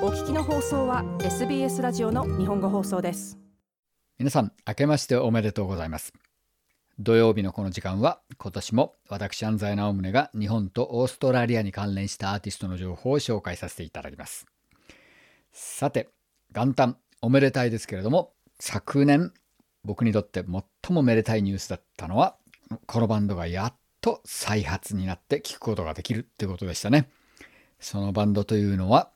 お聞きの放送は SBS ラジオの日本語放送です。皆さん明けましておめでとうございます。土曜日のこの時間は今年も私安西直宗が日本とオーストラリアに関連したアーティストの情報を紹介させていただきます。さて元旦おめでたいですけれども昨年僕にとって最もめでたいニュースだったのはこのバンドがやっと再発になって聴くことができるってことでしたね。そのバンドというのは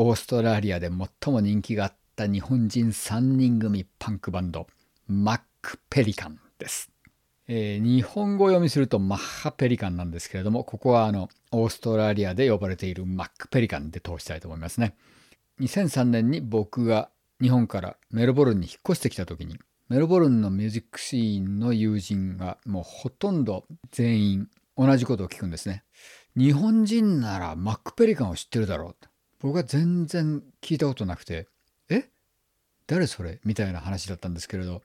オーストラリアで最も人気があった日本人3人組パンクバンドマック・ペリカンです、えー、日本語読みするとマッハ・ペリカンなんですけれどもここはあのオーストラリアで呼ばれているマック・ペリカンで通したいと思いますね。2003年に僕が日本からメルボルンに引っ越してきた時にメルボルンのミュージックシーンの友人がもうほとんど全員同じことを聞くんですね。日本人ならマック・ペリカンを知ってるだろう。僕は全然聞いたことなくてえ？誰それ？みたいな話だったんですけれど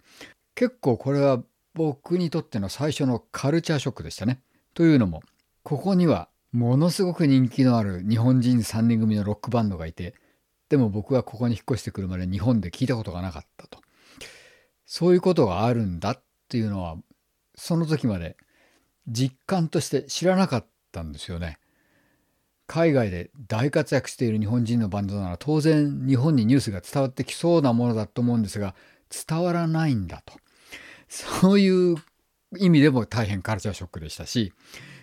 結構これは僕にとっての最初のカルチャーショックでしたね。というのもここにはものすごく人気のある日本人3人組のロックバンドがいてでも僕はここに引っ越してくるまで日本で聞いたことがなかったと。そういうことがあるんだっていうのはその時まで実感として知らなかったんですよね。海外で大活躍している日本人のバンドなら当然日本にニュースが伝わってきそうなものだと思うんですが伝わらないんだとそういう意味でも大変カルチャーショックでしたし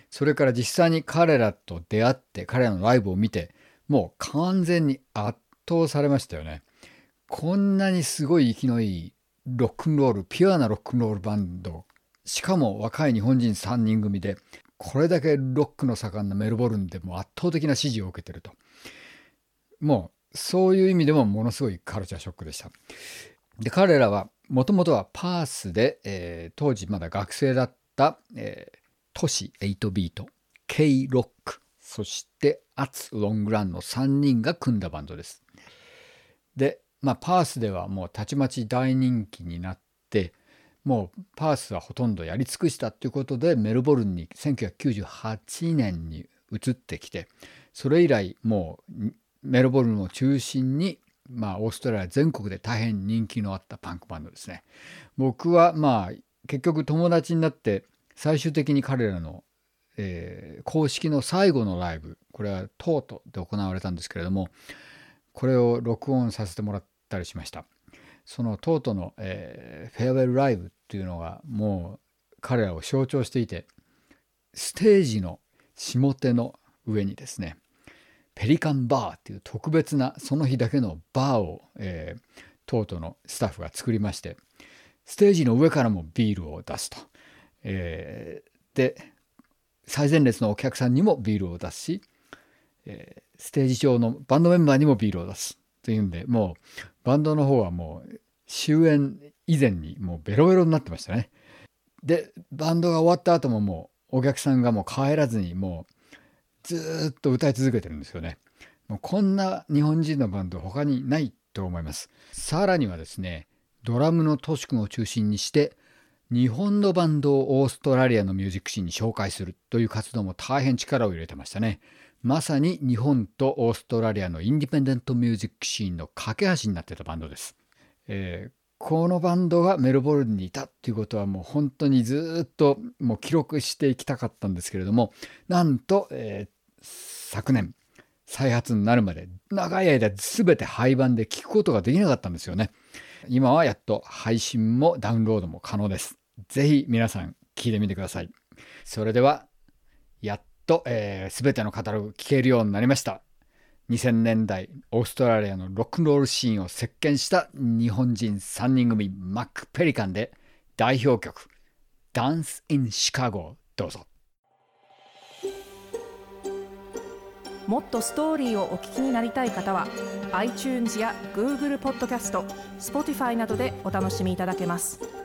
それから実際に彼らと出会って彼らのライブを見てもう完全に圧倒されましたよね。こんなにすごい生きのいいロックンロールピュアなロックンロールバンドしかも若い日本人3人組でこれだけロックの盛んなメルボルンでも圧倒的な支持を受けてると。もうそういう意味でもものすごいカルチャーショックでした。で彼らはもともとはパースで、えー、当時まだ学生だった、えー、都市8ビート K ロックそしてアツロングランの3人が組んだバンドです。でまあ、パースではもうたちまち大人気になってもうパースはほとんどやり尽くしたということでメルボルンに1998年に移ってきてそれ以来もうメルボルンを中心にまあオーストラリア全国で大変人気のあったパンクバンドですね。僕はまあ結局友達になって最終的に彼らの、えー、公式の最後のライブこれはトートで行われたんですけれどもこれを録音させてもらったりしましたそのトートの、えー、フェアウェルライブっていうのがもう彼らを象徴していてステージの下手の上にですねペリカンバーっていう特別なその日だけのバーを、えー、トートのスタッフが作りましてステージの上からもビールを出すと、えー、で最前列のお客さんにもビールを出すし、えー、ステージ上のバンドメンバーにもビールを出す。というんでもうバンドの方はもう終演以前にもうベロベロになってましたね。でバンドが終わった後ももうお客さんがもう帰らずにもうずっと歌い続けてるんですよね。もうこんな日本人のバンド他にないと思います。さらにはですねドラムのトシ君を中心にして日本のバンドをオーストラリアのミュージックシーンに紹介するという活動も大変力を入れてましたね。まさに日本とオーストラリアのインディペンデントミュージックシーンの架け橋になってたバンドです。えー、このバンドがメルボルンにいたっていうことはもう本当にずっともう記録していきたかったんですけれどもなんと、えー、昨年再発になるまで長い間全て廃盤で聞くことができなかったんですよね。今はやっと配信もダウンロードも可能です。ぜひ皆さん聞いてみてください。それではと、えー、全てのカタログ聴けるようになりました。2000年代オーストラリアのロックンロールシーンを席巻した日本人3人組マック・ペリカンで代表曲「ダンス・イン・シカゴ」どうぞもっとストーリーをお聞きになりたい方は iTunes や Google ポッドキャスト Spotify などでお楽しみいただけます。